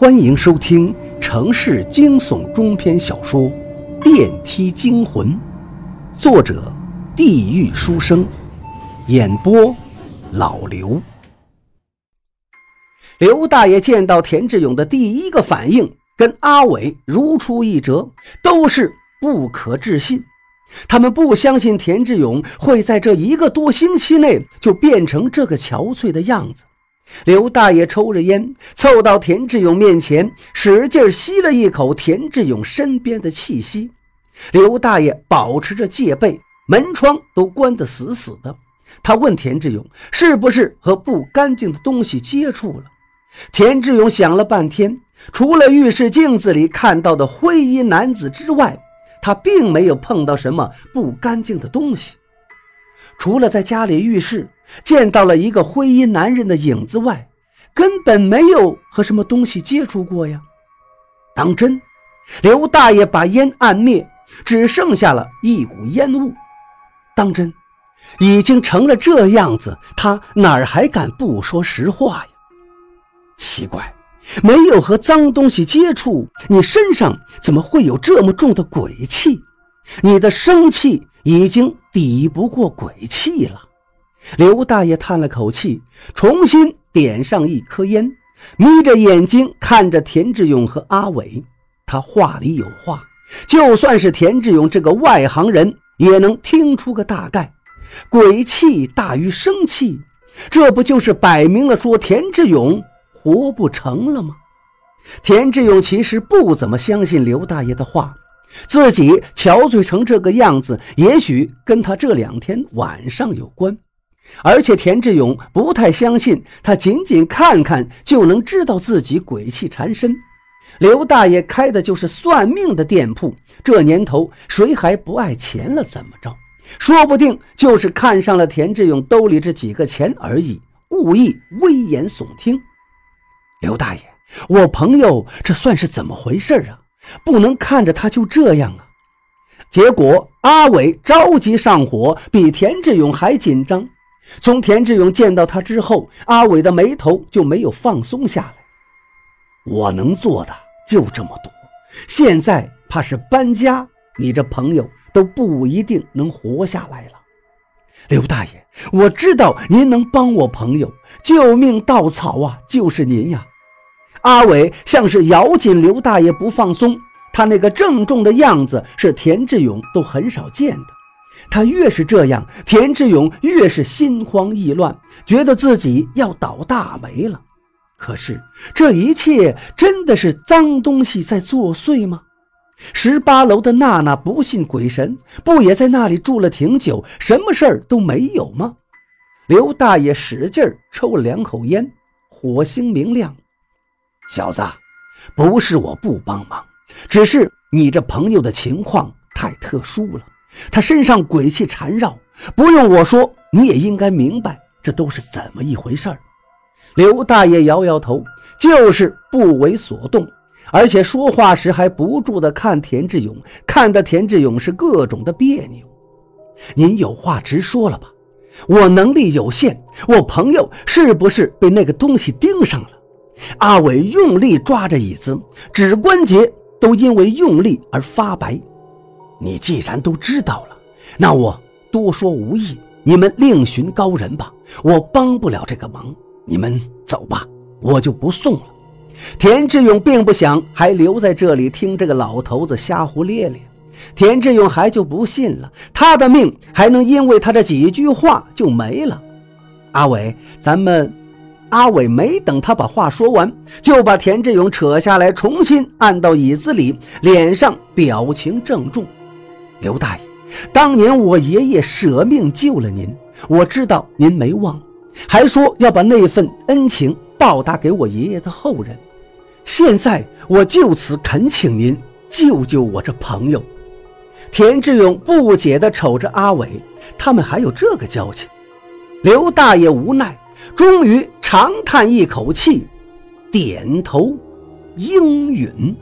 欢迎收听城市惊悚中篇小说《电梯惊魂》，作者：地狱书生，演播：老刘。刘大爷见到田志勇的第一个反应跟阿伟如出一辙，都是不可置信。他们不相信田志勇会在这一个多星期内就变成这个憔悴的样子。刘大爷抽着烟，凑到田志勇面前，使劲吸了一口田志勇身边的气息。刘大爷保持着戒备，门窗都关得死死的。他问田志勇：“是不是和不干净的东西接触了？”田志勇想了半天，除了浴室镜子里看到的灰衣男子之外，他并没有碰到什么不干净的东西。除了在家里浴室见到了一个灰衣男人的影子外，根本没有和什么东西接触过呀。当真，刘大爷把烟按灭，只剩下了一股烟雾。当真，已经成了这样子，他哪儿还敢不说实话呀？奇怪，没有和脏东西接触，你身上怎么会有这么重的鬼气？你的生气已经抵不过鬼气了。刘大爷叹了口气，重新点上一颗烟，眯着眼睛看着田志勇和阿伟。他话里有话，就算是田志勇这个外行人也能听出个大概。鬼气大于生气，这不就是摆明了说田志勇活不成了吗？田志勇其实不怎么相信刘大爷的话。自己憔悴成这个样子，也许跟他这两天晚上有关。而且田志勇不太相信，他仅仅看看就能知道自己鬼气缠身。刘大爷开的就是算命的店铺，这年头谁还不爱钱了？怎么着？说不定就是看上了田志勇兜里这几个钱而已，故意危言耸听。刘大爷，我朋友这算是怎么回事啊？不能看着他就这样啊！结果阿伟着急上火，比田志勇还紧张。从田志勇见到他之后，阿伟的眉头就没有放松下来。我能做的就这么多，现在怕是搬家，你这朋友都不一定能活下来了。刘大爷，我知道您能帮我朋友，救命稻草啊，就是您呀！阿伟像是咬紧刘大爷不放松，他那个郑重的样子是田志勇都很少见的。他越是这样，田志勇越是心慌意乱，觉得自己要倒大霉了。可是这一切真的是脏东西在作祟吗？十八楼的娜娜不信鬼神，不也在那里住了挺久，什么事儿都没有吗？刘大爷使劲抽了两口烟，火星明亮。小子，不是我不帮忙，只是你这朋友的情况太特殊了，他身上鬼气缠绕，不用我说，你也应该明白这都是怎么一回事儿。刘大爷摇摇头，就是不为所动，而且说话时还不住地看田志勇，看得田志勇是各种的别扭。您有话直说了吧，我能力有限，我朋友是不是被那个东西盯上了？阿伟用力抓着椅子，指关节都因为用力而发白。你既然都知道了，那我多说无益，你们另寻高人吧。我帮不了这个忙，你们走吧，我就不送了。田志勇并不想还留在这里听这个老头子瞎胡咧咧。田志勇还就不信了，他的命还能因为他这几句话就没了？阿伟，咱们。阿伟没等他把话说完，就把田志勇扯下来，重新按到椅子里，脸上表情郑重。刘大爷，当年我爷爷舍命救了您，我知道您没忘，还说要把那份恩情报答给我爷爷的后人。现在我就此恳请您救救我这朋友。田志勇不解地瞅着阿伟，他们还有这个交情。刘大爷无奈，终于。长叹一口气，点头应允。